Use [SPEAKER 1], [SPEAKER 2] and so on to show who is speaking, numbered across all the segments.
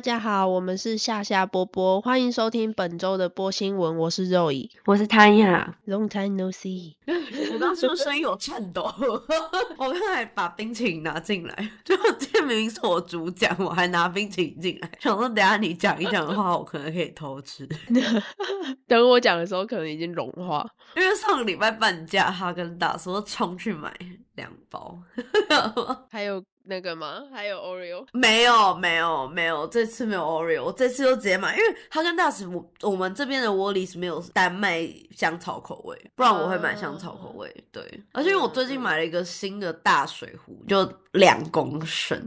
[SPEAKER 1] 大家好，我们是夏夏波波，欢迎收听本周的播新闻。我是肉乙
[SPEAKER 2] 我是谭雅。
[SPEAKER 1] ，Long time no see。
[SPEAKER 2] 我刚说声音有颤抖，我刚才把冰淇淋拿进来，就今天明明是我主讲，我还拿冰淇淋进来，想说等下你讲一讲的话，我可能可以偷吃。
[SPEAKER 1] 等我讲的时候，可能已经融化。
[SPEAKER 2] 因为上个礼拜半价，哈根达斯我冲去买两包，
[SPEAKER 1] 还有那个吗？还有 Oreo。
[SPEAKER 2] 没有没有没有，这次没有 Oreo，我这次就直接买，因为哈根达斯我我们这边的窝里是没有单卖香草口味，不然我会买香草口味。对，而且因为我最近买了一个新的大水壶，就两公升。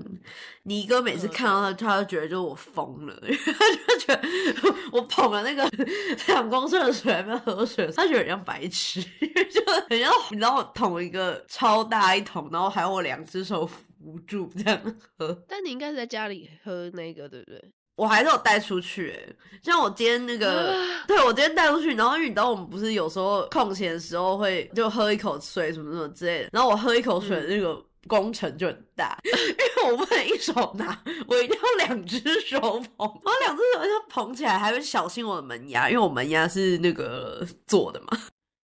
[SPEAKER 2] 你哥每次看到他，他就觉得就是我疯了，因 为他就觉得我捧了那个 两公升的水在那边喝水，他觉得很像白痴，因 为就很像你知道我捅一个超大一桶，然后还有我两只手扶住这样喝。
[SPEAKER 1] 但你应该是在家里喝那个，对不对？
[SPEAKER 2] 我还是有带出去、欸，像我今天那个，对我今天带出去，然后因为你知道我们不是有时候空闲的时候会就喝一口水什么什么之类的，然后我喝一口水那个工程就很大，因为我不能一手拿，我一定要两只手捧，我两只手要捧起来，还会小心我的门牙，因为我门牙是那个做的嘛。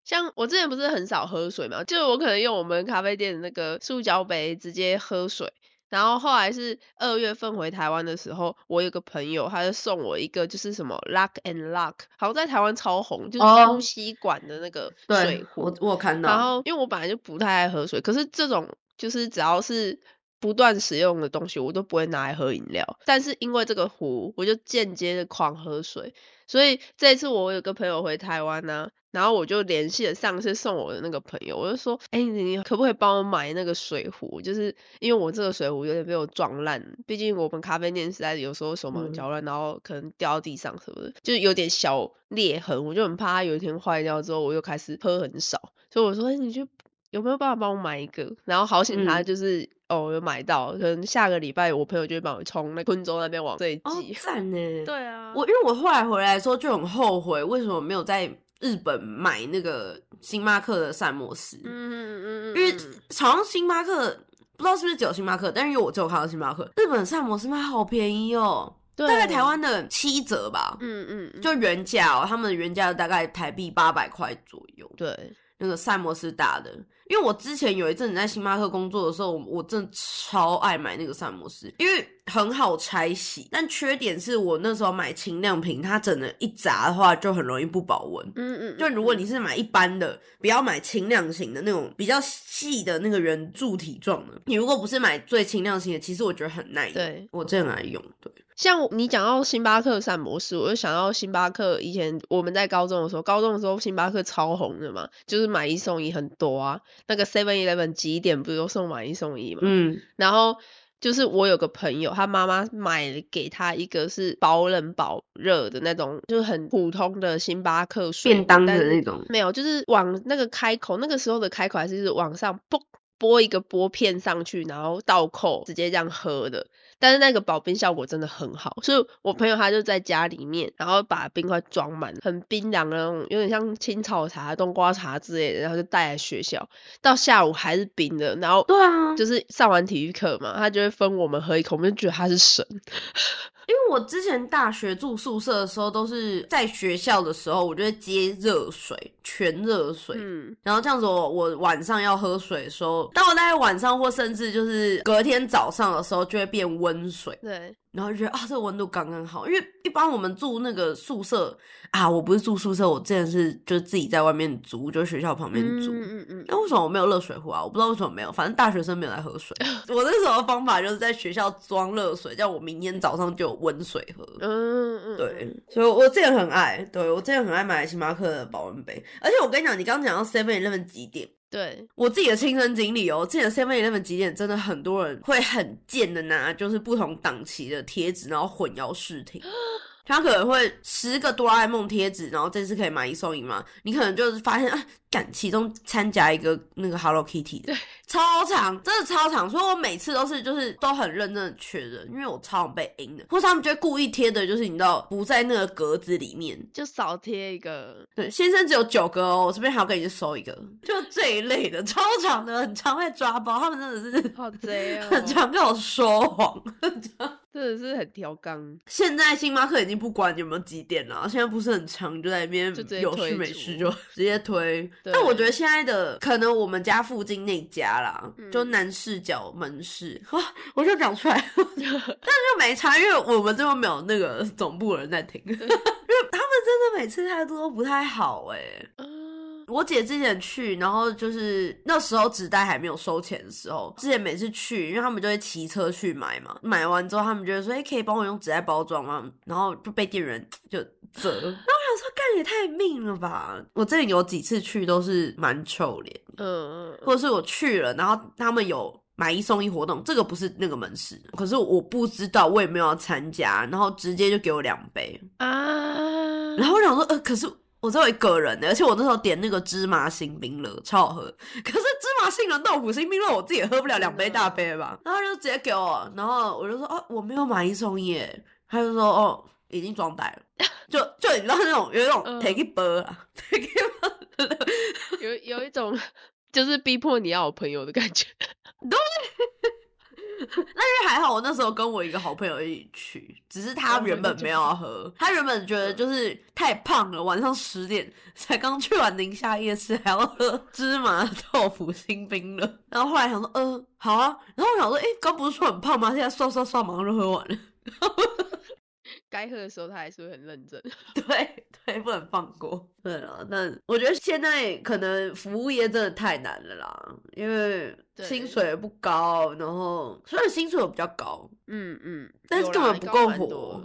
[SPEAKER 1] 像我之前不是很少喝水嘛，就我可能用我们咖啡店的那个塑胶杯直接喝水。然后后来是二月份回台湾的时候，我有个朋友，他就送我一个就是什么 Luck and Luck，好像在台湾超红，就是
[SPEAKER 2] 哦
[SPEAKER 1] 呼吸管的那个水壶。
[SPEAKER 2] 我我看到，
[SPEAKER 1] 然后因为我本来就不太爱喝水，可是这种就是只要是不断使用的东西，我都不会拿来喝饮料。但是因为这个壶，我就间接的狂喝水。所以这一次我有个朋友回台湾呢、然后我就联系了上次送我的那个朋友，我就说，哎、你可不可以帮我买那个水壶？就是因为我这个水壶有点被我撞烂，毕竟我们咖啡店实在有时候手忙
[SPEAKER 2] 嗯
[SPEAKER 1] 脚乱，然后可能掉到地上什么的，就是有点小裂痕，我就很怕它有一天坏掉之后，我又开始喝很少，所以我说，哎、你就有没有办法帮我买一个？然后好险他
[SPEAKER 2] 嗯
[SPEAKER 1] 就是、哦有买到，可能下个礼拜我朋友就会帮我从那昆州那边往这里
[SPEAKER 2] 哦
[SPEAKER 1] 寄。
[SPEAKER 2] 赞呢，
[SPEAKER 1] 对啊，
[SPEAKER 2] 我因为我后来回来的时候就很后悔，为什么没有在日本买那个星巴克的膳魔师？
[SPEAKER 1] 嗯嗯嗯嗯，
[SPEAKER 2] 因为
[SPEAKER 1] 嗯
[SPEAKER 2] 好像星巴克不知道是不是只有星巴克，但是因为我只有看到星巴克，日本膳魔师卖好便宜哦，大概台湾的七折吧，
[SPEAKER 1] 嗯嗯嗯。
[SPEAKER 2] 就原价哦，他们的原价大概台币八百块左右。
[SPEAKER 1] 对，
[SPEAKER 2] 那个膳魔师打的，因为我之前有一阵子在星巴克工作的时候，我我真的超爱买那个膳魔师，因为很好拆洗。但缺点是我那时候买轻量瓶，它整的一砸的话就很容易不保温。
[SPEAKER 1] 嗯嗯，
[SPEAKER 2] 就如果
[SPEAKER 1] 嗯
[SPEAKER 2] 你是买一般的，不要买轻量型的那种比较细的那个圆柱体状的。你如果不是买最轻量型的，其实我觉得很耐用。
[SPEAKER 1] 对
[SPEAKER 2] 我真的很爱用。对，
[SPEAKER 1] 像你讲到星巴克膳魔师，我就想到星巴克以前我们在高中的时候，高中的时候星巴克超红的嘛，就是买一送一很多啊。那个 Seven Eleven 几点不是都送买一送一嘛？
[SPEAKER 2] 嗯，
[SPEAKER 1] 然后就是我有个朋友，他妈妈买了给他一个是保冷保热的那种，就是很普通的星巴克水
[SPEAKER 2] 便当的那种
[SPEAKER 1] 没有，就是往那个开口，那个时候的开口还是往上拨拨一个拨片上去，然后倒扣直接这样喝的。但是那个保冰效果真的很好，所以我朋友他就在家里面，然后把冰块装满，很冰凉的那种，有点像青草茶、冬瓜茶之类的，然后就带来学校，到下午还是冰的，然后
[SPEAKER 2] 对啊，
[SPEAKER 1] 就是上完体育课嘛，他就会分我们喝一口，我们就觉得他是神。
[SPEAKER 2] 因为我之前大学住宿舍的时候，都是在学校的时候，我就会接热水，全热水。
[SPEAKER 1] 嗯，
[SPEAKER 2] 然后这样子我，我晚上要喝水的时候，当我大概晚上或甚至就是隔天早上的时候，就会变温水，
[SPEAKER 1] 对，
[SPEAKER 2] 然后就觉得啊，这个温度刚刚好。因为一般我们住那个宿舍啊，我不是住宿舍，我之前是就是自己在外面租，就是学校旁边租。
[SPEAKER 1] 嗯嗯嗯，
[SPEAKER 2] 那为什么我没有热水壶啊？我不知道为什么没有，反正大学生没有来喝水。我那时候的方法就是在学校装热水，叫我明天早上就有温水喝。
[SPEAKER 1] 嗯嗯，
[SPEAKER 2] 对，所以我之前很爱，对我之前很爱买星巴克的保温杯，而且我跟你讲，你刚刚讲到 Seven Eleven 几点，
[SPEAKER 1] 对，
[SPEAKER 2] 我自己的亲身经历哦，之前 Seven Eleven 几点真的很多人会很贱的拿，就是不同档期的贴纸，然后混淆视听。他可能会十个哆啦 A 梦贴纸，然后这次可以买一送一嘛？你可能就是发现啊，感其中掺夹一个那个 Hello Kitty 的，超长，真的超长，所以我每次都是就是都很认真的确认，因为我超常被阴的，或是他们就会故意贴的，就是你知道不在那个格子里面。
[SPEAKER 1] 就少贴一个，
[SPEAKER 2] 对，先生只有九个哦，我这边还要给你收一个，就这一类的，超长的，很常会抓包，他们真的是
[SPEAKER 1] 好贼哦。
[SPEAKER 2] 很常跟我说谎。
[SPEAKER 1] 真的是很挑缸。
[SPEAKER 2] 现在星巴克已经不管有没有几点了，现在不是很长，就在那边有事没事就直接推。但我觉得现在的可能我们家附近那家啦，
[SPEAKER 1] 嗯。
[SPEAKER 2] 就男视角门市，哇，我就讲出来，但就没差，因为我们这边没有那个总部的人在听，因为他们真的每次态度都不太好哎、
[SPEAKER 1] 嗯，
[SPEAKER 2] 我姐之前去，然后就是那时候纸袋还没有收钱的时候，之前每次去，因为他们就会骑车去买嘛，买完之后他们就会说：“哎、可以帮我用纸袋包装吗？”然后就被店员 就责。然后我想说，干也太命了吧！我这里有几次去都是蛮臭脸，
[SPEAKER 1] 嗯嗯
[SPEAKER 2] 或者是我去了，然后他们有。买一送一活动，这个不是那个门市，可是我不知道，我也没有要参加，然后直接就给我两杯，
[SPEAKER 1] 啊，
[SPEAKER 2] 然后我想说，呃，可是我只有一个人的，而且我那时候点那个芝麻星冰乐，超好喝。可是芝麻杏仁豆腐星冰乐，我自己也喝不了两杯大杯吧。然后他就直接给我，然后我就说，哦，我没有买一送一耶。他就说，哦，已经装袋了。就就你知道那种有一种
[SPEAKER 1] 嗯
[SPEAKER 2] take it 波啊，take it
[SPEAKER 1] 有有一种就是逼迫你要有朋友的感觉。
[SPEAKER 2] 但是 还好，我那时候跟我一个好朋友一起去，只是他
[SPEAKER 1] 哦
[SPEAKER 2] 原本没有要喝，他原本觉得就是太胖了，晚上十点才刚去完宁夏夜市，还要喝芝麻豆腐新冰了。然后后来想说，呃，好啊。然后我想说，诶，刚不是说很胖吗？现在刷刷刷，马上就喝完了。
[SPEAKER 1] 该喝的时候他还是会很认真。
[SPEAKER 2] 对对，不能放过。对啊，那我觉得现在可能服务业真的太难了啦，因为薪水也不高，然后虽然薪水有比较高，
[SPEAKER 1] 嗯嗯，
[SPEAKER 2] 但是根本不够活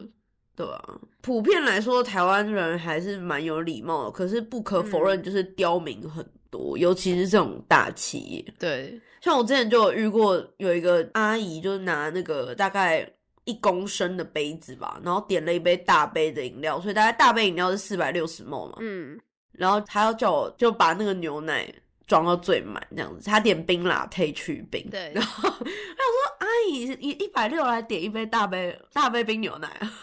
[SPEAKER 2] 对啊，普遍来说，台湾人还是蛮有礼貌的，可是不可否认，就是刁民很多，尤其是这种大企业。
[SPEAKER 1] 对，
[SPEAKER 2] 像我之前就有遇过，有一个阿姨就拿那个大概一公升的杯子吧，然后点了一杯大杯的饮料，所以大概大杯饮料是四百六十 ml 嘛，
[SPEAKER 1] 嗯，
[SPEAKER 2] 然后他要叫我就把那个牛奶装到最满这样子，他点冰拿铁去冰，
[SPEAKER 1] 对。
[SPEAKER 2] 然后 我想说阿姨一一百六来点一杯大杯大杯冰牛奶啊，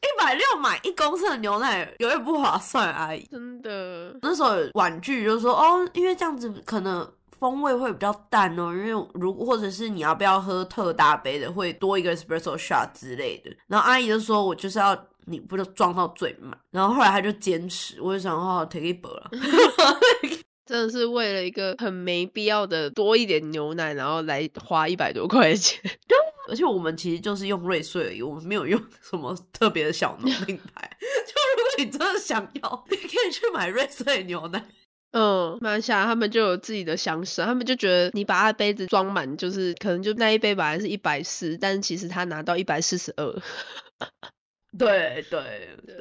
[SPEAKER 2] 一百六买一公升的牛奶有点不划算，阿姨。
[SPEAKER 1] 真的，
[SPEAKER 2] 那时候婉拒，就说哦，因为这样子可能风味会比较淡哦，因为如或者是你要不要喝特大杯的，会多一个 espresso shot 之类的。然后阿姨就说，我就是要你不就装到最满。然后后来他就坚持，我就想哦，take it 了。
[SPEAKER 1] 真的是为了一个很没必要的多一点牛奶，然后来花一百多块钱。
[SPEAKER 2] 而且我们其实就是用瑞穗而已，我们没有用什么特别的小农品牌。就如果你真的想要，你可以去买瑞穗牛奶。
[SPEAKER 1] 嗯，马来西亚他们就有自己的想法，他们就觉得你把他杯子装满，就是可能就那一杯本来是一百四，但是其实他拿到一百四十二。
[SPEAKER 2] 对对对，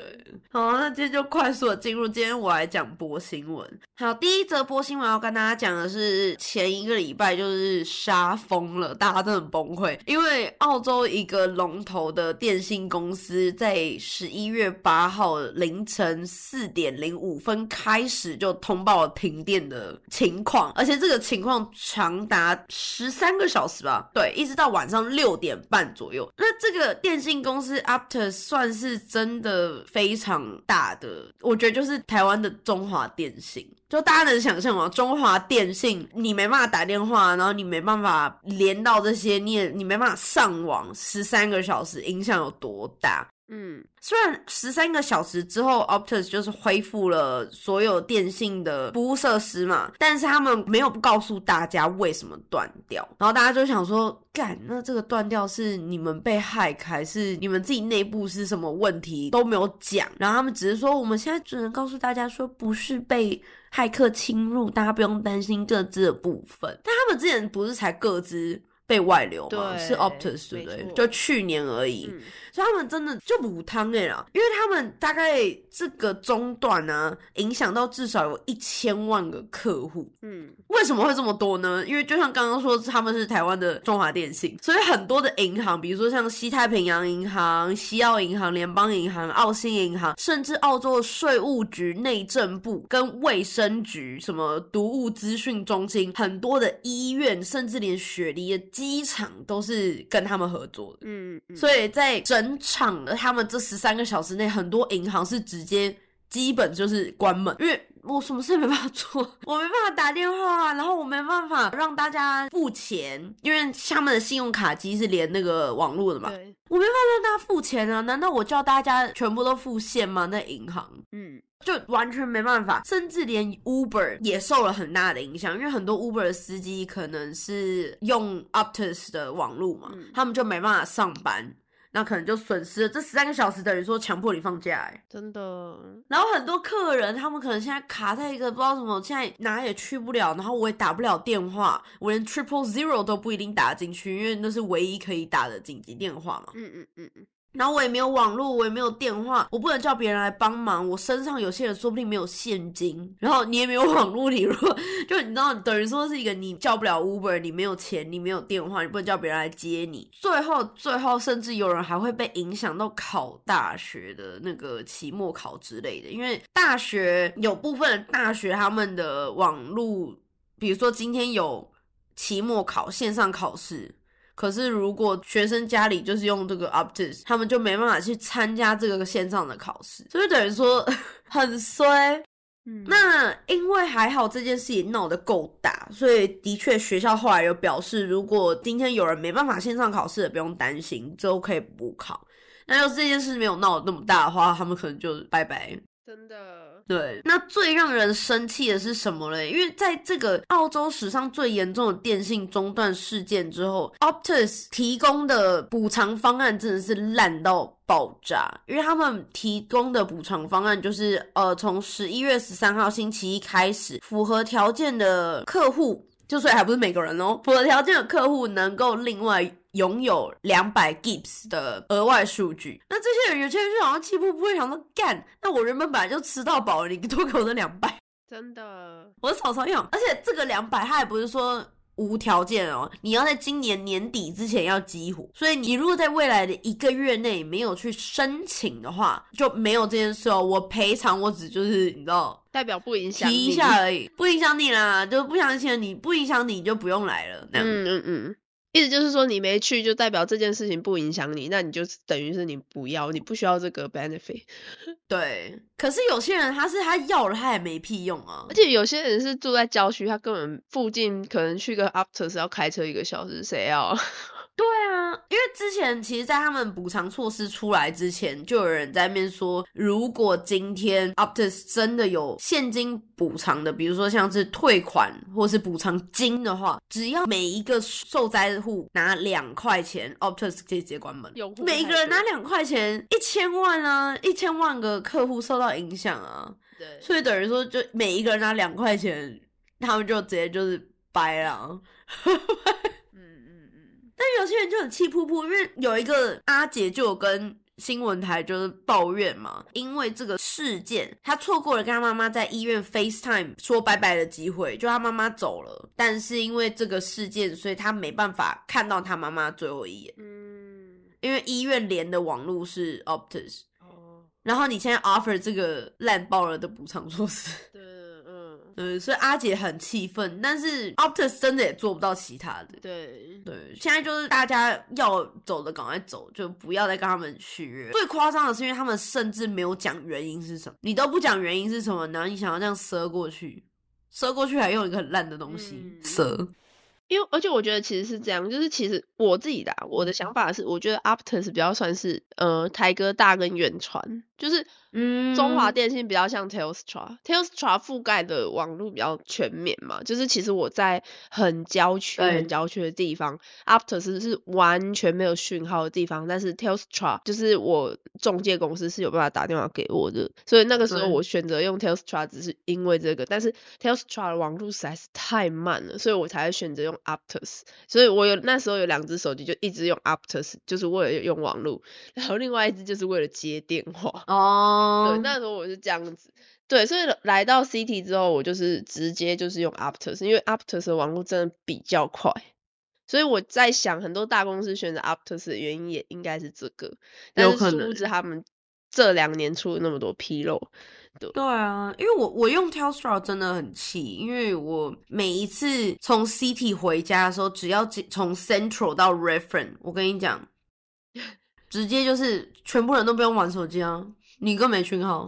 [SPEAKER 2] 好，那今天就快速的进入今天我来讲播新闻。好，第一则播新闻要跟大家讲的是前一个礼拜就是杀疯了，大家都很崩溃，因为澳洲一个龙头的电信公司在十一月八号凌晨四点零五分开始就通报了停电的情况，而且这个情况长达十三个小时吧，对，一直到晚上六点半左右。那这个电信公司 After 算算是真的非常大的，我觉得就是台湾的中华电信。就大家能想象吗？中华电信，你没办法打电话，然后你没办法连到这些，你也你没办法上网，十三个小时影响有多大？
[SPEAKER 1] 嗯，
[SPEAKER 2] 虽然十三个小时之后，Optus 就是恢复了所有电信的服务设施嘛，但是他们没有告诉大家为什么断掉，然后大家就想说，干，那这个断掉是你们被害，还是你们自己内部是什么问题都没有讲，然后他们只是说，我们现在只能告诉大家说，不是被骇客侵入，大家不用担心各自的部分。但他们之前不是才各自被外流
[SPEAKER 1] 嘛？
[SPEAKER 2] 是 Optus 对不对？就去年而已。
[SPEAKER 1] 嗯
[SPEAKER 2] 所以他们真的就补汤哎啦，因为他们大概这个中断呢、影响到至少有一千万个客户。
[SPEAKER 1] 嗯，
[SPEAKER 2] 为什么会这么多呢？因为就像刚刚说，他们是台湾的中华电信，所以很多的银行，比如说像西太平洋银行、西澳银行、联邦银行、澳新银行，甚至澳洲的税务局、内政部跟卫生局、什么毒物资讯中心，很多的医院，甚至连雪梨的机场都是跟他们合作的。
[SPEAKER 1] 嗯嗯，
[SPEAKER 2] 所以在整场的他们这十三个小时内，很多银行是直接基本就是关门，因为我什么事也没办法做，我没办法打电话，然后我没办法让大家付钱，因为他们的信用卡机是连那个网络的嘛，
[SPEAKER 1] 对，
[SPEAKER 2] 我没办法让大家付钱啊！难道我叫大家全部都付现吗？那银行
[SPEAKER 1] 嗯，
[SPEAKER 2] 就完全没办法，甚至连 Uber 也受了很大的影响，因为很多 Uber 的司机可能是用 Optus 的网络嘛，
[SPEAKER 1] 嗯
[SPEAKER 2] 他们就没办法上班。那可能就损失了这十三个小时，等于说强迫你放假哎。
[SPEAKER 1] 真的，
[SPEAKER 2] 然后很多客人，他们可能现在卡在一个不知道什么，现在哪也去不了，然后我也打不了电话，我连 triple zero 都不一定打进去，因为那是唯一可以打的紧急电话嘛。
[SPEAKER 1] 嗯嗯嗯嗯，
[SPEAKER 2] 然后我也没有网络，我也没有电话，我不能叫别人来帮忙。我身上有些人说不定没有现金，然后你也没有网络，你如果就你知道，等于说是一个你叫不了 Uber，你没有钱，你没有电话，你不能叫别人来接你。最后，最后甚至有人还会被影响到考大学的那个期末考之类的，因为大学有部分大学他们的网络，比如说今天有期末考线上考试。可是，如果学生家里就是用这个 Optus，他们就没办法去参加这个线上的考试，所以等于说 很衰。
[SPEAKER 1] 嗯
[SPEAKER 2] 那因为还好这件事情闹得够大，所以的确学校后来有表示，如果今天有人没办法线上考试的，不用担心，之后可以补考。那要是这件事没有闹得那么大的话，他们可能就拜拜。
[SPEAKER 1] 真的，
[SPEAKER 2] 对，那最让人生气的是什么嘞？因为在这个澳洲史上最严重的电信中断事件之后，Optus 提供的补偿方案真的是烂到爆炸。因为他们提供的补偿方案就是，呃，从十一月十三号星期一开始，符合条件的客户。就所以还不是每个人哦，符合条件的客户能够另外拥有两百 gigs 的额外数据。那这些人有些人就好像气不不会想说干，那我原本本来就吃到饱了，你多给我这两百，
[SPEAKER 1] 真的，
[SPEAKER 2] 我草草用。而且这个两百，它也不是说。无条件哦，你要在今年年底之前要激活，所以你如果在未来的一个月内没有去申请的话，就没有这件事哦。我赔偿我只就是你知道
[SPEAKER 1] 代表不影响
[SPEAKER 2] 提一下而已，不影响你啦，就不相信你，不影响你就不用来了。那样
[SPEAKER 1] 嗯嗯嗯，意思就是说你没去，就代表这件事情不影响你，那你就等于是你不要，你不需要这个 benefit。
[SPEAKER 2] 对，可是有些人他是他要了，他也没屁用啊
[SPEAKER 1] 而。且有些人是住在郊区，他根本附近可能去个 after 是要开车一个小时，谁要？
[SPEAKER 2] 对啊，因为之前其实，在他们补偿措施出来之前，就有人在那边说，如果今天 Optus 真的有现金补偿的，比如说像是退款或是补偿金的话，只要每一个受灾户拿两块钱，Optus 可以直接关门。每
[SPEAKER 1] 太多
[SPEAKER 2] 个人拿两块钱，一千万啊，一千万个客户受到影响啊，
[SPEAKER 1] 对，
[SPEAKER 2] 所以等于说，就每一个人拿两块钱，他们就直接就是掰了。但有些人就很气噗噗，因为有一个阿姐就有跟新闻台就是抱怨嘛，因为这个事件，他错过了跟他妈妈在医院 FaceTime 说拜拜的机会，就他妈妈走了，但是因为这个事件，所以他没办法看到他妈妈最后一眼，
[SPEAKER 1] 嗯，
[SPEAKER 2] 因为医院连的网络是 Optus，
[SPEAKER 1] 哦，
[SPEAKER 2] 然后你现在 offer 这个烂爆了的补偿措施。
[SPEAKER 1] 对，嗯，
[SPEAKER 2] 嗯，所以阿姐很气愤，但是 Optus 真的也做不到其他的。
[SPEAKER 1] 对，
[SPEAKER 2] 对，现在就是大家要走的赶快走，就不要再跟他们续约。最夸张的是，因为他们甚至没有讲原因是什么，你都不讲原因是什么，然后你想要这样赊过去，赊过去还用一个很烂的东西
[SPEAKER 1] 嗯
[SPEAKER 2] 赊。
[SPEAKER 1] 因为而且我觉得其实是这样，就是其实我自己的啊、我的想法是，我觉得 Optus 比较算是呃台哥大跟远传，就是
[SPEAKER 2] 嗯
[SPEAKER 1] 中华电信比较像 Telstra，Telstra 覆盖的网络比较全面嘛，就是其实我在很郊区、很郊区的地方，Optus 是完全没有讯号的地方，但是 Telstra 就是我中介公司是有办法打电话给我的，所以那个时候我选择用 Telstra 只是因为这个，但是 Telstra 的网络实在是太慢了，所以我才会选择用 Optus，所以我有那时候有两只手机就一直用 Optus，就是为了用网络，然后另外一只就是为了接电话。
[SPEAKER 2] 哦，
[SPEAKER 1] 对，那时候我是这样子。对，所以来到 City 之后，我就是直接就是用 Aptus，因为 Aptus 的网络真的比较快。所以我在想，很多大公司选择 Aptus 的原因也应该是这个，但是殊不
[SPEAKER 2] 有可能
[SPEAKER 1] 知他们这两年出了那么多纰漏。
[SPEAKER 2] 对啊，因为我我用 Telstra 真的很气，因为我每一次从 City 回家的时候，只要进从 Central 到 Reference，我跟你讲，直接就是全部人都不用玩手机啊，你更没讯号。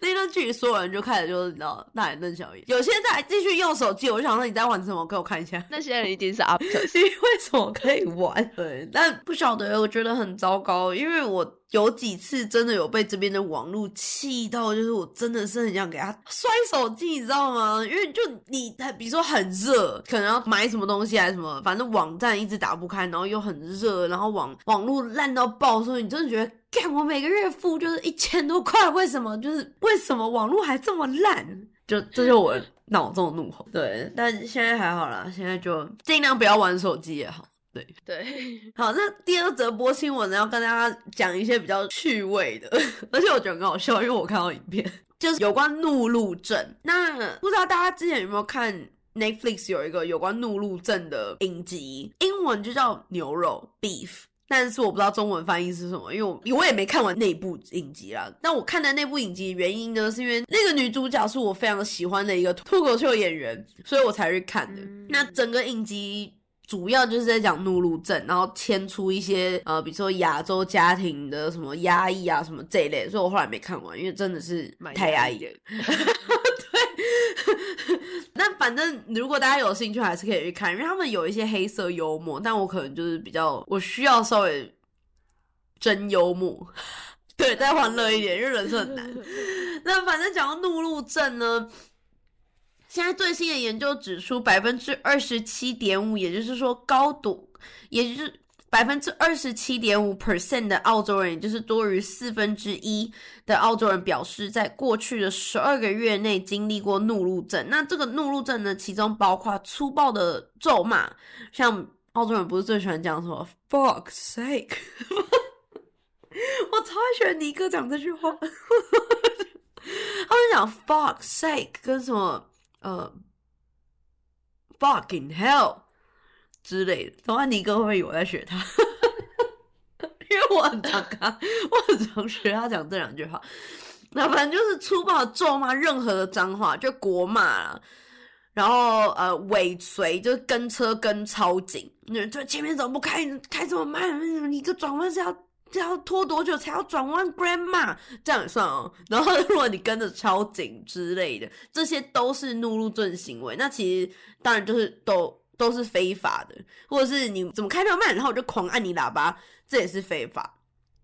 [SPEAKER 2] 那段距离，所有人就开始就是你知道大眼瞪小眼。有些人在继续用手机，我就想说你在玩什么？给我看一下。
[SPEAKER 1] 那些人一定是 Optus，
[SPEAKER 2] 你为什么可以玩？对，但不晓得，我觉得很糟糕，因为我。有几次真的有被这边的网络气到，就是我真的是很想给他摔手机，你知道吗？因为就你，比如说很热，可能要买什么东西还是什么，反正网站一直打不开，然后又很热，然后网网络烂到爆，所以你真的觉得，干我每个月付就是一千多块，为什么？就是为什么网络还这么烂？就这就我脑中的怒吼。对，但现在还好啦，现在就尽量不要玩手机也好。对
[SPEAKER 1] 对，
[SPEAKER 2] 好，那第二则播新闻呢，要跟大家讲一些比较趣味的，而且我觉得很好笑，因为我看到影片，就是有关怒路症。那不知道大家之前有没有看 Netflix 有一个有关怒路症的影集，英文就叫牛肉 Beef，但是我不知道中文翻译是什么，因为我我也没看完那部影集啦。那我看的那部影集原因呢，是因为那个女主角是我非常喜欢的一个脱口秀演员，所以我才去看的。那整个影集。主要就是在讲怒路症，然后牵出一些呃，比如说亚洲家庭的什么压抑啊，什么这一类，所以我后来没看完，因为真的是太压抑了。反正如果大家有兴趣，还是可以去看，因为他们有一些黑色幽默，但我可能就是比较我需要稍微真幽默，对，再欢乐一点，因为人生很难。那反正讲到怒路症呢。现在最新的研究指出，百分之二十七点五，也就是说高度，也就是百分之二十七点五 percent 的澳洲人，也就是多于四分之一的澳洲人表示，在过去的十二个月内经历过怒路症。那这个怒路症呢，其中包括粗暴的咒骂，像澳洲人不是最喜欢讲什么 “fuck sake”，我超喜欢尼哥讲这句话，他们讲 “fuck sake” 跟什么。呃，fucking hell 之类的，同安尼哥会不会有在学他？因为我很常看，我很常学他讲这两句话。那反正就是粗暴咒骂任何的脏话，就国骂，然后呃尾随，就跟车跟超紧，就前面怎么不开？开这么慢？你个转弯是要？这要拖多久才要转弯？Grandma，这样也算哦。然后如果你跟着超紧之类的，这些都是怒路症行为。那其实当然就是都都是非法的，或者是你怎么开那么慢，然后我就狂按你喇叭，这也是非法。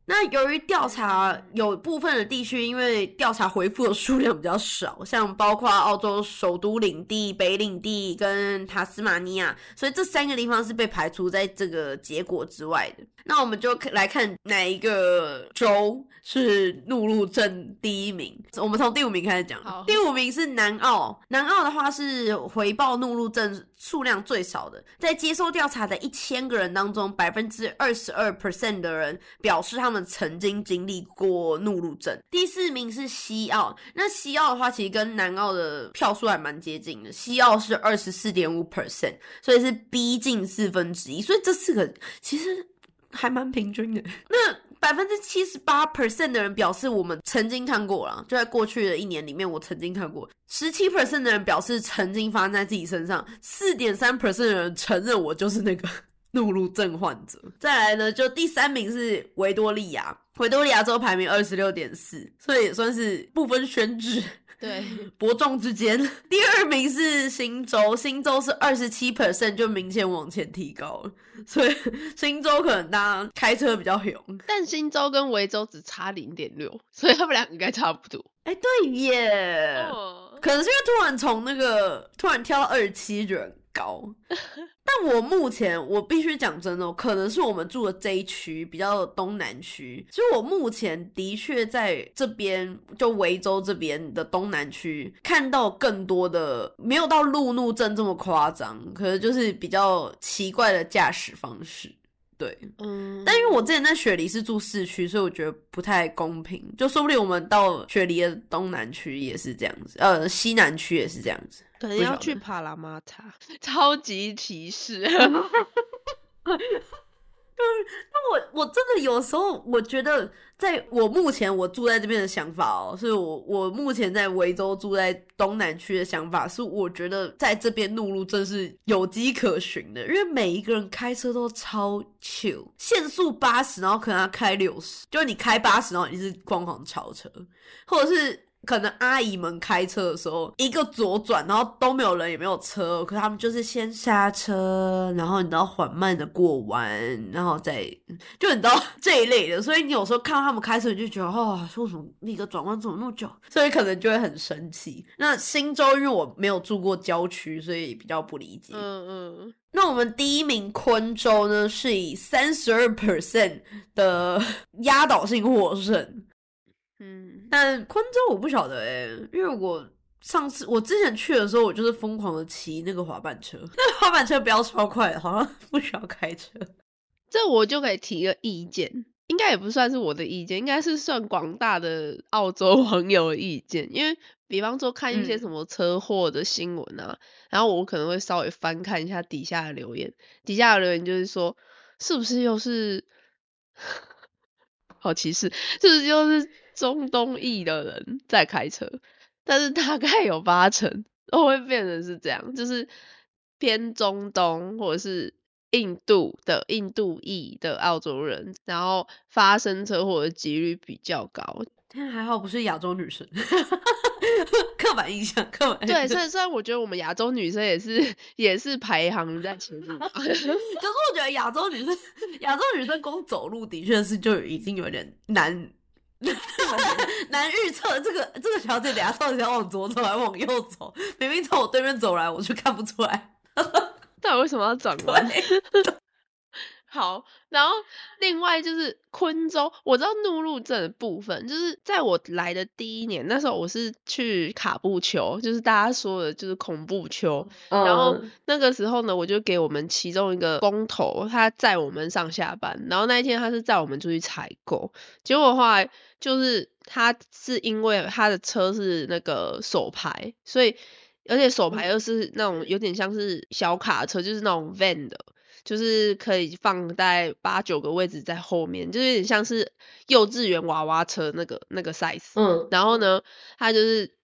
[SPEAKER 2] 那由于调查有部分的地区，因为调查回复的数量比较少，像包括澳洲首都领地、北领地跟塔斯马尼亚，所以这三个地方是被排除在这个结果之外的。那我们就来看哪一个州是怒路症第一名。我们从第五名开始讲。第五名是南澳，南澳的话是回报怒路症数量最少的，在接受调查的一千个人当中，百分之二十二 percent 的人表示他们曾经经历过怒路症。第四名是西澳，那西澳的话其实跟南澳的票数还蛮接近的，西澳是二十四点五 percent，所以是逼近四分之一，所以这四个其实。还蛮平均的。那百分之七十八 percent 的人表示我们曾经看过了，就在过去的一年里面，我曾经看过。十七 percent 的人表示曾经发生在自己身上。四点三 percent 的人承认我就是那个 怒路症患者。再来呢，就第三名是维多利亚，维多利亚州排名二十六点四，所以也算是不分选址。
[SPEAKER 1] 对，
[SPEAKER 2] 伯仲之间。第二名是新州，新州是二十七 percent，就明显往前提高了。所以 新州可能大家开车比较勇，
[SPEAKER 1] 但新州跟维州只差零点六，所以他们俩应该差不多。
[SPEAKER 2] 哎，对耶，可能是因为突然从那个突然跳到二十七，觉得。高，但我目前我必须讲真的，可能是我们住的这一区比较东南区，所以我目前的确在这边，就维州这边的东南区看到更多的，没有到路怒症这么夸张，可能就是比较奇怪的驾驶方式。对，嗯，但因为我之前在雪梨是住市区，所以我觉得不太公平，就说不定我们到雪梨的东南区也是这样子，呃，西南区也是这样子。
[SPEAKER 1] 可能要去帕拉马塔，超级歧视。
[SPEAKER 2] 那我我真的有时候我觉得，在我目前我住在这边的想法哦，是我我目前在维州住在东南区的想法是，我觉得在这边怒路真是有迹可循的，因为每一个人开车都超糗限速八十，然后可能要开六十，就是你开八十，然后你是疯狂超车，或者是。可能阿姨们开车的时候，一个左转，然后都没有人也没有车，可他们就是先刹车，然后你知道缓慢的过弯，然后再就你知道这一类的，所以你有时候看到他们开车，你就觉得哦，为什么那个转弯怎么那么久？所以可能就会很生气。那新州因为我没有住过郊区，所以比较不理解。
[SPEAKER 1] 嗯嗯，
[SPEAKER 2] 那我们第一名昆州呢，是以三十二 percent 的压倒性获胜。
[SPEAKER 1] 嗯，
[SPEAKER 2] 但昆州我不晓得哎、因为我上次我之前去的时候，我就是疯狂的骑那个滑板车，那 个滑板车不要超快的，好像 不需要开车。
[SPEAKER 1] 这我就可以提个意见，应该也不算是我的意见，应该是算广大的澳洲 网友的意见。因为比方说看一些
[SPEAKER 2] 嗯
[SPEAKER 1] 什么车祸的新闻啊，然后我可能会稍微翻看一下底下的留言，底下的留言就是说，是不是又是好歧视，是不是又是中东裔的人在开车？但是大概有八成都会变成是这样，就是偏中东或者是印度的印度裔的澳洲人，然后发生车祸的几率比较高。
[SPEAKER 2] 但还好不是亚洲女生，刻板印象，刻板印
[SPEAKER 1] 对，
[SPEAKER 2] 象。
[SPEAKER 1] 虽然虽然我觉得我们亚洲女生也是也是排行在前面吧，
[SPEAKER 2] 可是我觉得亚洲女生，亚洲女生光走路的确是就已经有点难 难预测。这个这个小姐等下到底要往左走还是往右走？明明从我对面走来，我就看不出来。
[SPEAKER 1] 到底为什么要转弯？
[SPEAKER 2] 对，
[SPEAKER 1] 好，然后另外就是昆州，我知道怒路镇的部分，就是在我来的第一年，那时候我是去卡布丘，就是大家说的就是恐怖丘，然后
[SPEAKER 2] 嗯
[SPEAKER 1] 那个时候呢，我就给我们其中一个工头，他载我们上下班，然后那一天他是载我们出去采购，结果后来就是他是因为他的车是那个手牌，所以而且手牌又是那种有点像是小卡车，就是那种 van 的。就是可以放在八九个位置在后面，就是有点像是幼稚园娃娃车那个那个 size。
[SPEAKER 2] 嗯
[SPEAKER 1] 然后呢，他就是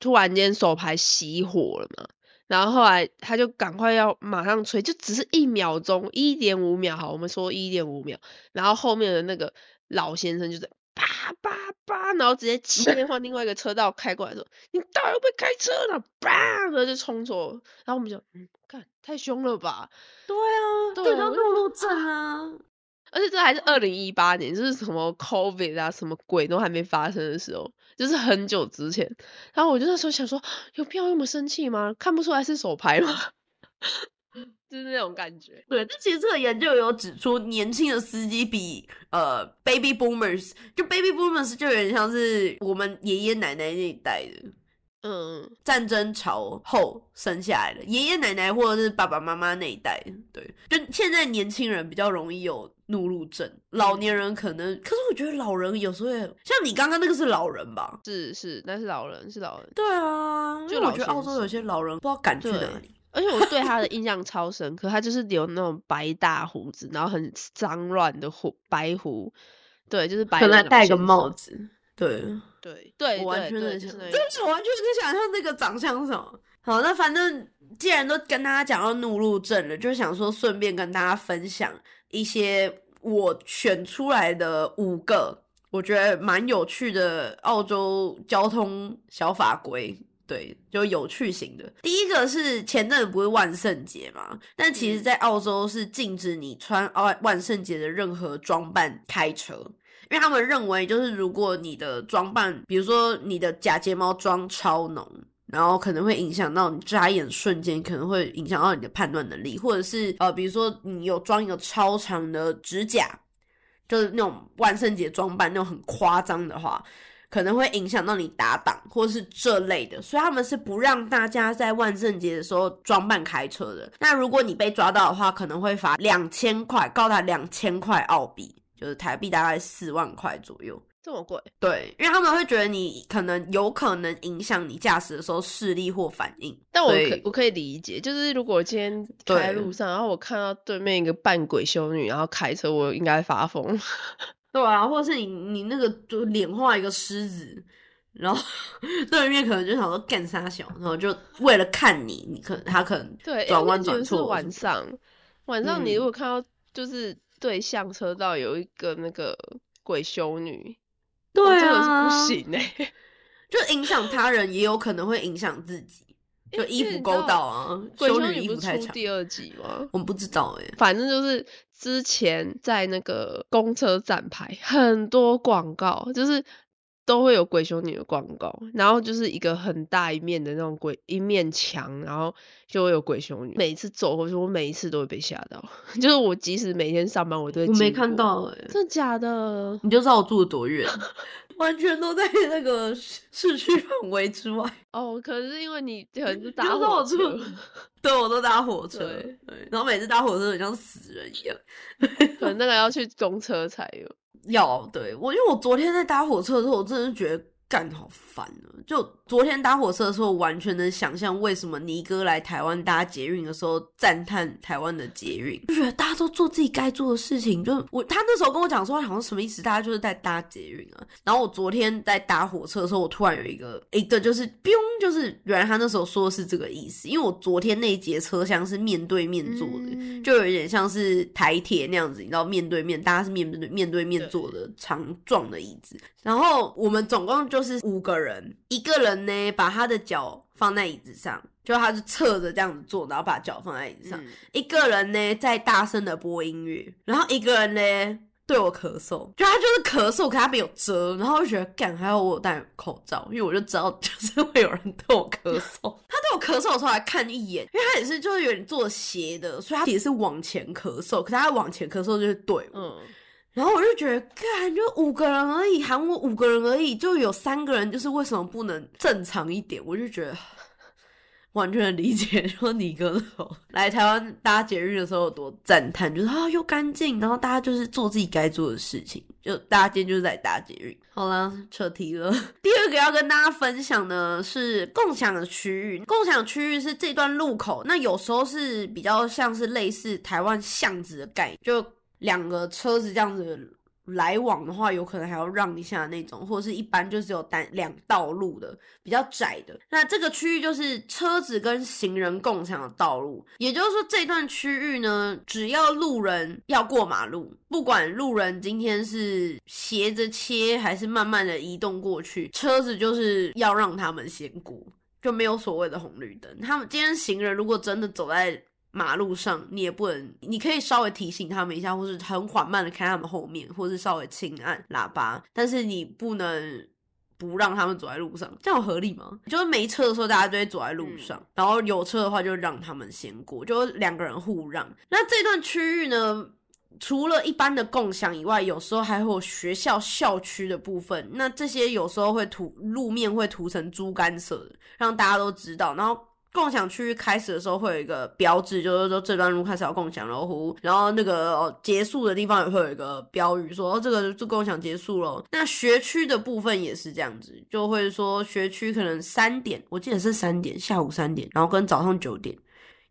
[SPEAKER 1] 突然间手牌熄火了嘛，然后后来他就赶快要马上吹，就只是一秒钟，一点五秒，好，我们说一点五秒，然后后面的那个老先生就在叭叭叭，然后直接切换另外一个车道开过来说：“你到底会不会开车呢？”叭，然后就冲走了，然后我们就嗯，看太凶了吧，
[SPEAKER 2] 对啊，
[SPEAKER 1] 对
[SPEAKER 2] 这叫
[SPEAKER 1] 我就
[SPEAKER 2] 怒路症啊。
[SPEAKER 1] 而且这还是二零一八年，就是什么 COVID 啊，什么鬼都还没发生的时候，就是很久之前。然后我就那时候想说，有必要那么生气吗？看不出来是手牌吗？就是那种感觉。
[SPEAKER 2] 对，但其实这个研究有指出，年轻的司机比呃 baby boomers，就 baby boomers 就有点像是我们爷爷奶奶那一代的。
[SPEAKER 1] 嗯，
[SPEAKER 2] 战争潮后生下来的爷爷奶奶或者是爸爸妈妈那一代，对，就现在年轻人比较容易有怒路症，老年人可能，可是我觉得老人有时候也像你刚刚那个是老人吧？
[SPEAKER 1] 是是，那是老人，是老人。
[SPEAKER 2] 对啊，因为我觉得澳洲有些老人不知道赶去哪里。
[SPEAKER 1] 而且我对他的印象超深刻，他就是留那种白大胡子，然后很脏乱的胡白胡，对，就是白
[SPEAKER 2] 可能戴个，帽子，对，
[SPEAKER 1] 对对
[SPEAKER 2] 我完全能想，
[SPEAKER 1] 对就是那
[SPEAKER 2] 真是我完全能想象那个长相是什么。好，那反正既然都跟大家讲到怒路症了，就想说顺便跟大家分享一些我选出来的五个我觉得蛮有趣的澳洲交通小法规。对，就有趣型的。第一个是前阵子不是万圣节嘛，但其实，
[SPEAKER 1] 嗯
[SPEAKER 2] 在澳洲是禁止你穿万万圣节的任何装扮开车。因为他们认为，就是如果你的装扮，比如说你的假睫毛妆超浓，然后可能会影响到你眨眼瞬间，可能会影响到你的判断能力，或者是呃，比如说你有装一个超长的指甲，就是那种万圣节装扮那种很夸张的话，可能会影响到你打档或是这类的，所以他们是不让大家在万圣节的时候装扮开车的。那如果你被抓到的话，可能会罚两千块，高达两千块澳币。就是台币大概四万块左右。
[SPEAKER 1] 这么贵？
[SPEAKER 2] 对，因为他们会觉得你可能有可能影响你驾驶的时候视力或反应。
[SPEAKER 1] 但我可我可以理解，就是如果今天开
[SPEAKER 2] 对
[SPEAKER 1] 路上，然后我看到对面一个扮鬼修女，然后开车，我应该发疯。
[SPEAKER 2] 对啊，或者是你你那个就脸画一个狮子，然后对面可能就想说干啥小，然后就为了看你，你可能他可能
[SPEAKER 1] 对，
[SPEAKER 2] 转弯转错
[SPEAKER 1] 晚上，晚上你
[SPEAKER 2] 嗯
[SPEAKER 1] 如果看到就是对向车道有一个那个鬼修女，
[SPEAKER 2] 对
[SPEAKER 1] 哦这个是
[SPEAKER 2] 啊，
[SPEAKER 1] 不行哎、
[SPEAKER 2] 就影响他人，也有可能会影响自己。就衣服勾到啊，
[SPEAKER 1] 鬼
[SPEAKER 2] 修女衣服太长，
[SPEAKER 1] 出第二集吗？
[SPEAKER 2] 我们不知道哎、
[SPEAKER 1] 反正就是之前在那个公车站牌很多广告，就是都会有鬼修女的广告，然后就是一个很大一面的那种鬼一面墙，然后就会有鬼修女。每次走过去，我每一次都会被吓到，就是我即使每天上班，我都会
[SPEAKER 2] 我没看到哎、
[SPEAKER 1] 真的假的？
[SPEAKER 2] 你就知道我住的多远，完全都在那个市市区范围之外。
[SPEAKER 1] 哦，可能是因为你可能是搭火车，，
[SPEAKER 2] 对我都搭火 车，
[SPEAKER 1] 对
[SPEAKER 2] 对，然后每次搭火车很像死人一样。
[SPEAKER 1] 可能那个要去公车才有。
[SPEAKER 2] 要对我，因为我昨天在搭火车的时候，我真的觉得干好烦啊！就昨天搭火车的时候，完全能想象为什么尼哥来台湾搭捷运的时候赞叹台湾的捷运，就觉得大家都做自己该做的事情。就我他那时候跟我讲说，好像什么意思？大家就是在搭捷运啊。然后我昨天在搭火车的时候，我突然有一个一个就是 biu，就是原来他那时候说的是这个意思。因为我昨天那一节车厢是面对面坐的，
[SPEAKER 1] 嗯
[SPEAKER 2] 就有一点像是台铁那样子，你知道面对面，大家是面对面对面坐的长状的椅子。然后我们总共就是五个人，一个人呢把他的脚放在椅子上，就他是侧着这样子坐，然后把脚放在椅子上。
[SPEAKER 1] 嗯
[SPEAKER 2] 一个人呢在大声的播音乐，然后一个人呢对我咳嗽，就他就是咳嗽，可他没有遮，然后我就觉得干，还好我有戴口罩，因为我就知道就是会有人对我咳嗽。他对我咳嗽的时候还看一眼，因为他也是就是有点做斜的，所以他也是往前咳嗽，可是他往前咳嗽就是对我。
[SPEAKER 1] 嗯，
[SPEAKER 2] 然后我就觉得，干就五个人而已，喊我五个人而已，就有三个人，就是为什么不能正常一点？我就觉得完全理解，说你哥来台湾搭捷运的时候有多赞叹，就是啊又干净，然后大家就是做自己该做的事情，就大家今天就是在搭捷运。好啦，扯题了。第二个要跟大家分享的是共享的区域，共享区域是这段路口，那有时候是比较像是类似台湾巷子的概念，就两个车子这样子来往的话，有可能还要让一下那种，或者是一般就只有单两道路的比较窄的。那这个区域就是车子跟行人共享的道路，也就是说这段区域呢，只要路人要过马路，不管路人今天是斜着切还是慢慢的移动过去，车子就是要让他们先过。就没有所谓的红绿灯。他们今天行人如果真的走在马路上，你也不能，你可以稍微提醒他们一下，或是很缓慢的开他们后面，或是稍微轻按喇叭，但是你不能。不让他们走在路上，这样合理吗？就是没车的时候，大家就会走在路上，然后有车的话就让他们先过，就两个人互让。那这段区域呢，除了一般的共享以外，有时候还会有学校校区的部分。那这些有时候会涂路面会涂成猪肝色的，让大家都知道。然后共享区域开始的时候会有一个标志，就是说这段路开始要共享了，呼然后那个、结束的地方也会有一个标语说，哦这个就共享结束了。那学区的部分也是这样子，就会说学区可能三点，我记得是三点，下午三点，然后跟早上九点。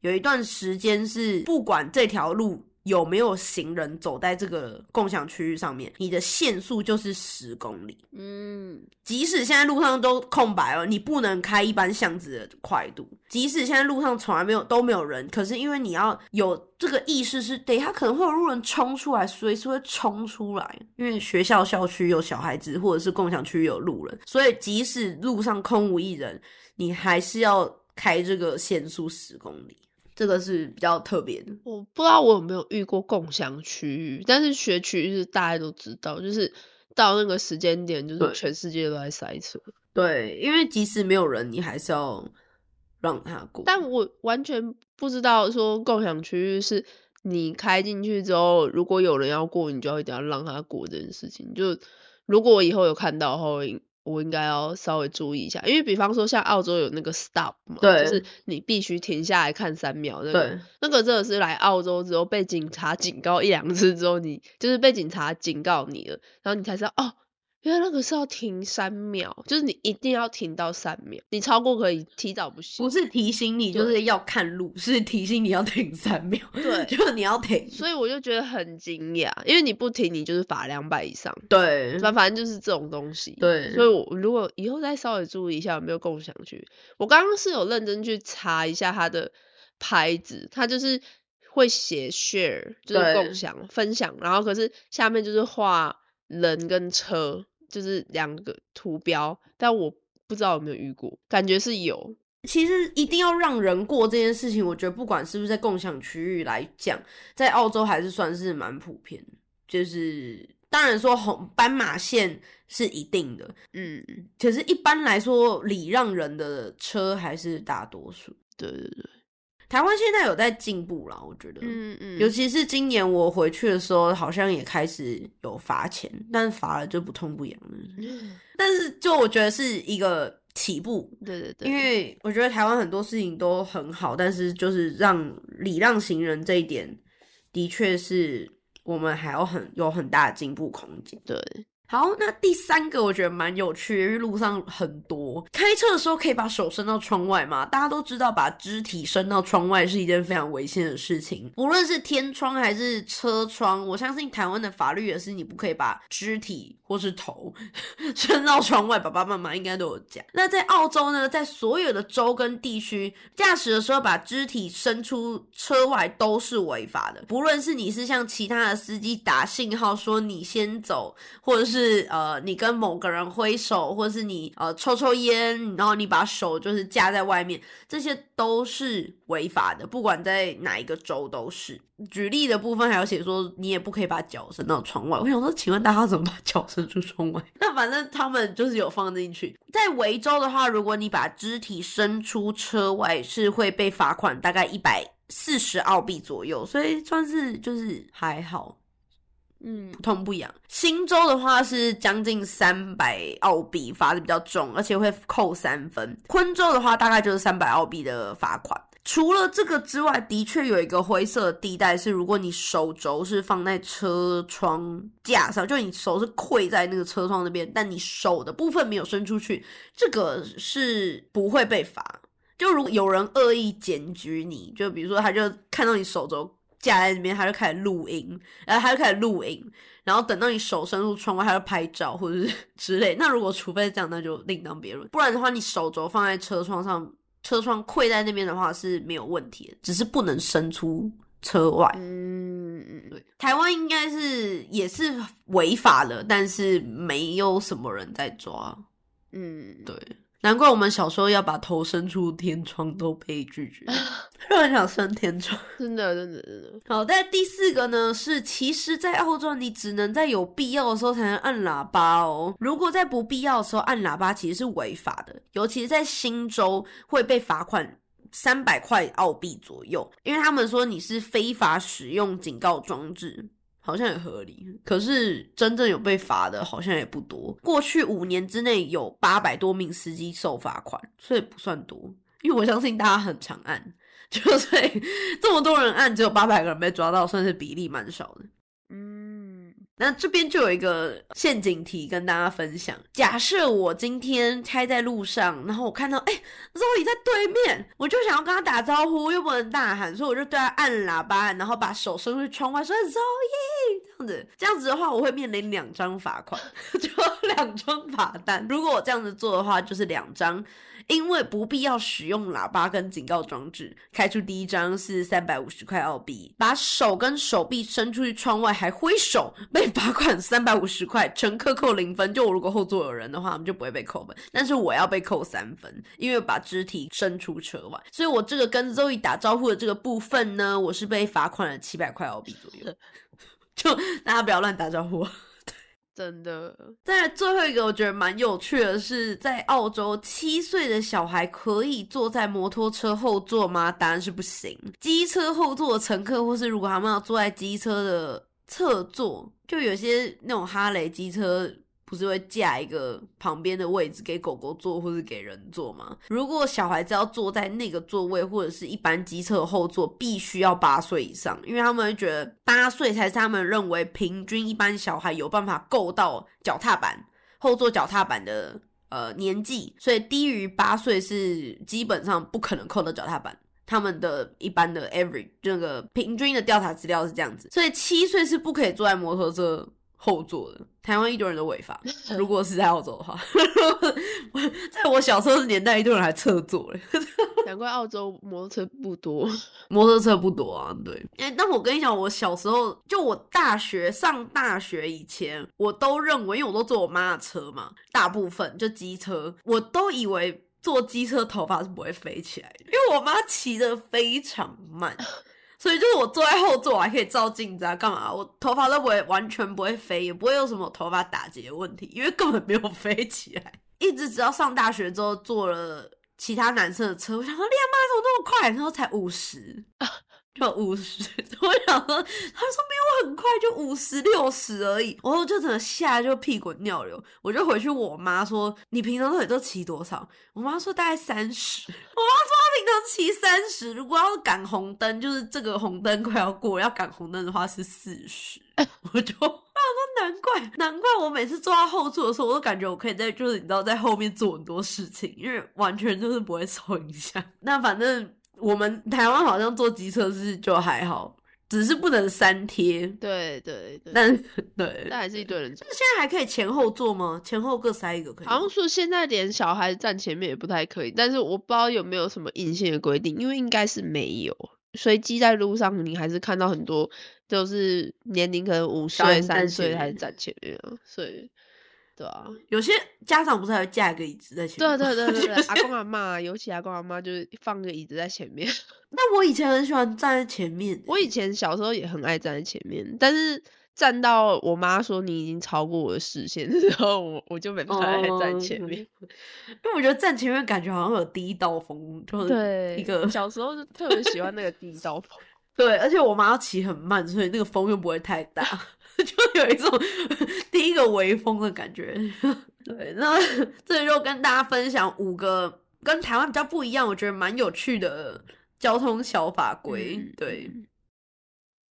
[SPEAKER 2] 有一段时间是不管这条路有没有行人走在这个共享区域上面，你的限速就是十公里。
[SPEAKER 1] 嗯，
[SPEAKER 2] 即使现在路上都空白了，你不能开一般巷子的快度。即使现在路上从来没有都没有人，可是因为你要有这个意识是，等一下可能会有路人冲出来，随时会冲出来。因为学校校区有小孩子，或者是共享区有路人，所以即使路上空无一人，你还是要开这个限速十公里。这个是比较特别的。
[SPEAKER 1] 我不知道我有没有遇过共享区域，但是学区是大家都知道，就是到那个时间点，就是全世界都在塞车。
[SPEAKER 2] 对，因为即使没有人，你还是要让他过。
[SPEAKER 1] 但我完全不知道说共享区域是你开进去之后，如果有人要过，你就要一定要让他过这件事情。就如果我以后有看到的话，我应该要稍微注意一下，因为比方说像澳洲有那个 stop 嘛，就是你必须停下来看三秒那个，那个真的是来澳洲之后被警察警告一两次之后，你就是被警察警告你了，然后你才知道哦，原来那个是要停三秒，就是你一定要停到三秒，你超过可以提早不行
[SPEAKER 2] 不。是提醒你就是要看路，是提醒你要停三秒。
[SPEAKER 1] 对
[SPEAKER 2] 就是你要停。
[SPEAKER 1] 所以我就觉得很惊讶，因为你不停，你就是罚两百以上，
[SPEAKER 2] 对
[SPEAKER 1] 反反正就是这种东西。
[SPEAKER 2] 对
[SPEAKER 1] 所以我如果以后再稍微注意一下有没有共享区，我刚刚是有认真去查一下它的牌子，它就是会写 share，就是共享分享，然后可是下面就是画人跟车，就是两个图标，但我不知道有没有遇过，感觉是有。
[SPEAKER 2] 其实一定要让人过这件事情，我觉得不管是不是在共享区域来讲，在澳洲还是算是蛮普遍。就是当然说红斑马线是一定的，
[SPEAKER 1] 嗯，
[SPEAKER 2] 可是一般来说礼让人的车还是大多数。
[SPEAKER 1] 对对对，
[SPEAKER 2] 台湾现在有在进步了，我觉得，
[SPEAKER 1] 嗯嗯，
[SPEAKER 2] 尤其是今年我回去的时候，好像也开始有罚钱，但罚了就不痛不痒了。但是就我觉得是一个。起步，
[SPEAKER 1] 对对对，
[SPEAKER 2] 因为我觉得台湾很多事情都很好，但是就是让礼让行人这一点，的确是我们还要很有很大的进步空间。
[SPEAKER 1] 对。
[SPEAKER 2] 好，那第三个我觉得蛮有趣，因为路上很多，开车的时候可以把手伸到窗外嘛？大家都知道，把肢体伸到窗外是一件非常危险的事情，无论是天窗还是车窗，我相信台湾的法律也是，你不可以把肢体或是头 伸到窗外。爸爸妈妈应该都有讲。那在澳洲呢，在所有的州跟地区，驾驶的时候把肢体伸出车外都是违法的，不论是你是向其他的司机打信号说你先走，或者是。呃，你跟某个人挥手，或者是你呃抽抽烟，然后你把手就是架在外面，这些都是违法的，不管在哪一个州都是。举例的部分还有写说，你也不可以把脚伸到窗外。我想说，请问大家怎么把脚伸出窗外？那反正他们就是有放进去。在维州的话，如果你把肢体伸出车外，是会被罚款大概一百四十澳币左右，所以算是就是还好。
[SPEAKER 1] 嗯，
[SPEAKER 2] 不痛不痒。新州的话是将近三百澳币，罚的比较重，而且会扣三分。昆州的话大概就是三百澳币的罚款。除了这个之外，的确有一个灰色地带是，如果你手肘是放在车窗架上，就你手是跪在那个车窗那边，但你手的部分没有伸出去，这个是不会被罚。就如果有人恶意检举你，就比如说他就看到你手肘。架在那边，他就开始录音，然后他就开始录音，然后等到你手伸入窗外，他就拍照或者是之类。那如果除非这样，那就另当别论。不然的话，你手肘放在车窗上，车窗溃在那边的话是没有问题的，只是不能伸出车外。
[SPEAKER 1] 嗯嗯，
[SPEAKER 2] 对。台湾应该是也是违法的，但是没有什么人在抓。
[SPEAKER 1] 嗯，
[SPEAKER 2] 对。难怪我们小时候要把头伸出天窗都被拒绝，就很想伸天窗，
[SPEAKER 1] 真的，真的，真的。
[SPEAKER 2] 好，但第四个呢是，其实，在澳洲你只能在有必要的时候才能按喇叭哦。如果在不必要的时候按喇叭，其实是违法的，尤其是在新州会被罚款三百块澳币左右，因为他们说你是非法使用警告装置。好像也合理，可是真正有被罚的，好像也不多。过去五年之内有八百多名司机受罚款，所以不算多。因为我相信大家很常按，就所以 这么多人按，只有八百个人被抓到，算是比例蛮少的。嗯那这边就有一个陷阱题跟大家分享。假设我今天开在路上，然后我看到哎，Zoe 在对面，我就想要跟他打招呼，又不能大喊，所以我就对他按喇叭，然后把手伸出去窗外说 Zoe 这样子。这样子的话，我会面临两张罚款，就两张罚单。如果我这样子做的话，就是两张。因为不必要使用喇叭跟警告装置，开出第一张是三百五十块澳币，把手跟手臂伸出去窗外还挥手，被罚款三百五十块，乘客扣零分。就我如果后座有人的话，我们就不会被扣分，但是我要被扣三分，因为把肢体伸出车外。所以我这个跟 Zoe 打招呼的这个部分呢，我是被罚款了七百块澳币左右。就大家不要乱打招呼。
[SPEAKER 1] 真的，
[SPEAKER 2] 在最后一个，我觉得蛮有趣的是，在澳洲，七岁的小孩可以坐在摩托车后座吗？答案是不行。机车后座的乘客，或是如果他们要坐在机车的侧座，就有些那种哈雷机车。不是会架一个旁边的位置给狗狗坐，或是给人坐吗？如果小孩子要坐在那个座位，或者是一般机车后座，必须要八岁以上，因为他们会觉得八岁才是他们认为平均一般小孩有办法够到脚踏板后座脚踏板的呃年纪，所以低于八岁是基本上不可能扣到脚踏板。他们的一般的 every 那个平均的调查资料是这样子，所以七岁是不可以坐在摩托车。后座的，台湾一堆人都违法。如果是在澳洲的话，在我小时候的年代，一堆人还侧坐嘞。
[SPEAKER 1] 难怪澳洲摩托车不多，
[SPEAKER 2] 摩托车不多啊。对，哎，但我跟你讲，我小时候就我大学上大学以前，我都认为，因为我都坐我妈的车嘛，大部分就机车，我都以为坐机车头发是不会飞起来的，因为我妈骑的非常慢。所以就是我坐在后座，我还可以照镜子啊，干嘛？我头发都不会完全不会飞，也不会有什么头发打结的问题，因为根本没有飞起来。一直直到上大学之后，坐了其他男生的车，我想说，你妈怎么那么快？然后才五十。就五十，我想说，他说没有很快，就五十六十而已。然后就真的吓就屁滚尿流，我就回去我妈说，你平常到底都骑多少？我妈说大概三十。我妈说她平常骑三十，如果要赶红灯，就是这个红灯快要过，要赶红灯的话是四十。我就 我想说，难怪难怪我每次坐到后座的时候，我都感觉我可以在就是你知道在后面做很多事情，因为完全就是不会受影响。那反正。我们台湾好像坐机车是就还好，只是不能三贴。
[SPEAKER 1] 对对对，
[SPEAKER 2] 但对，
[SPEAKER 1] 但还是一堆人。
[SPEAKER 2] 现在还可以前后坐吗？前后各塞一个可以？
[SPEAKER 1] 好像说现在连小孩站前面也不太可以，但是我不知道有没有什么硬性的规定，因为应该是没有。随机在路上，你还是看到很多，就是年龄可能五岁、三岁还是站前面啊，所以。对啊，
[SPEAKER 2] 有些家长不是还会架一个椅子在前面？
[SPEAKER 1] 对对对对对，阿公阿妈，尤其阿公阿妈就是放个椅子在前面。
[SPEAKER 2] 那我以前很喜欢站在前面，
[SPEAKER 1] 我以前小时候也很爱站在前面，但是站到我妈说你已经超过我的视线的时候，我我就没办法站前面，
[SPEAKER 2] 因为我觉得站前面感觉好像有第一道风，就是一个
[SPEAKER 1] 小时候就特别喜欢那个第一道风。
[SPEAKER 2] 对，而且我妈要骑很慢，所以那个风又不会太大。就有一种 第一个微风的感觉，对。那这里就跟大家分享五个跟台湾比较不一样，我觉得蛮有趣的交通小法规。对。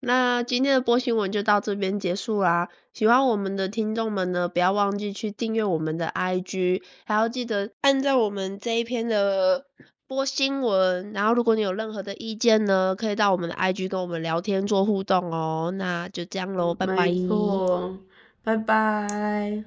[SPEAKER 1] 那今天的播新闻就到这边结束啦。喜欢我们的听众们呢，不要忘记去订阅我们的 IG，还要记得按照我们这一篇的。播新闻，然后如果你有任何的意见呢，可以到我们的 IG 跟我们聊天做互动哦。那就这样喽，拜拜。
[SPEAKER 2] 拜拜。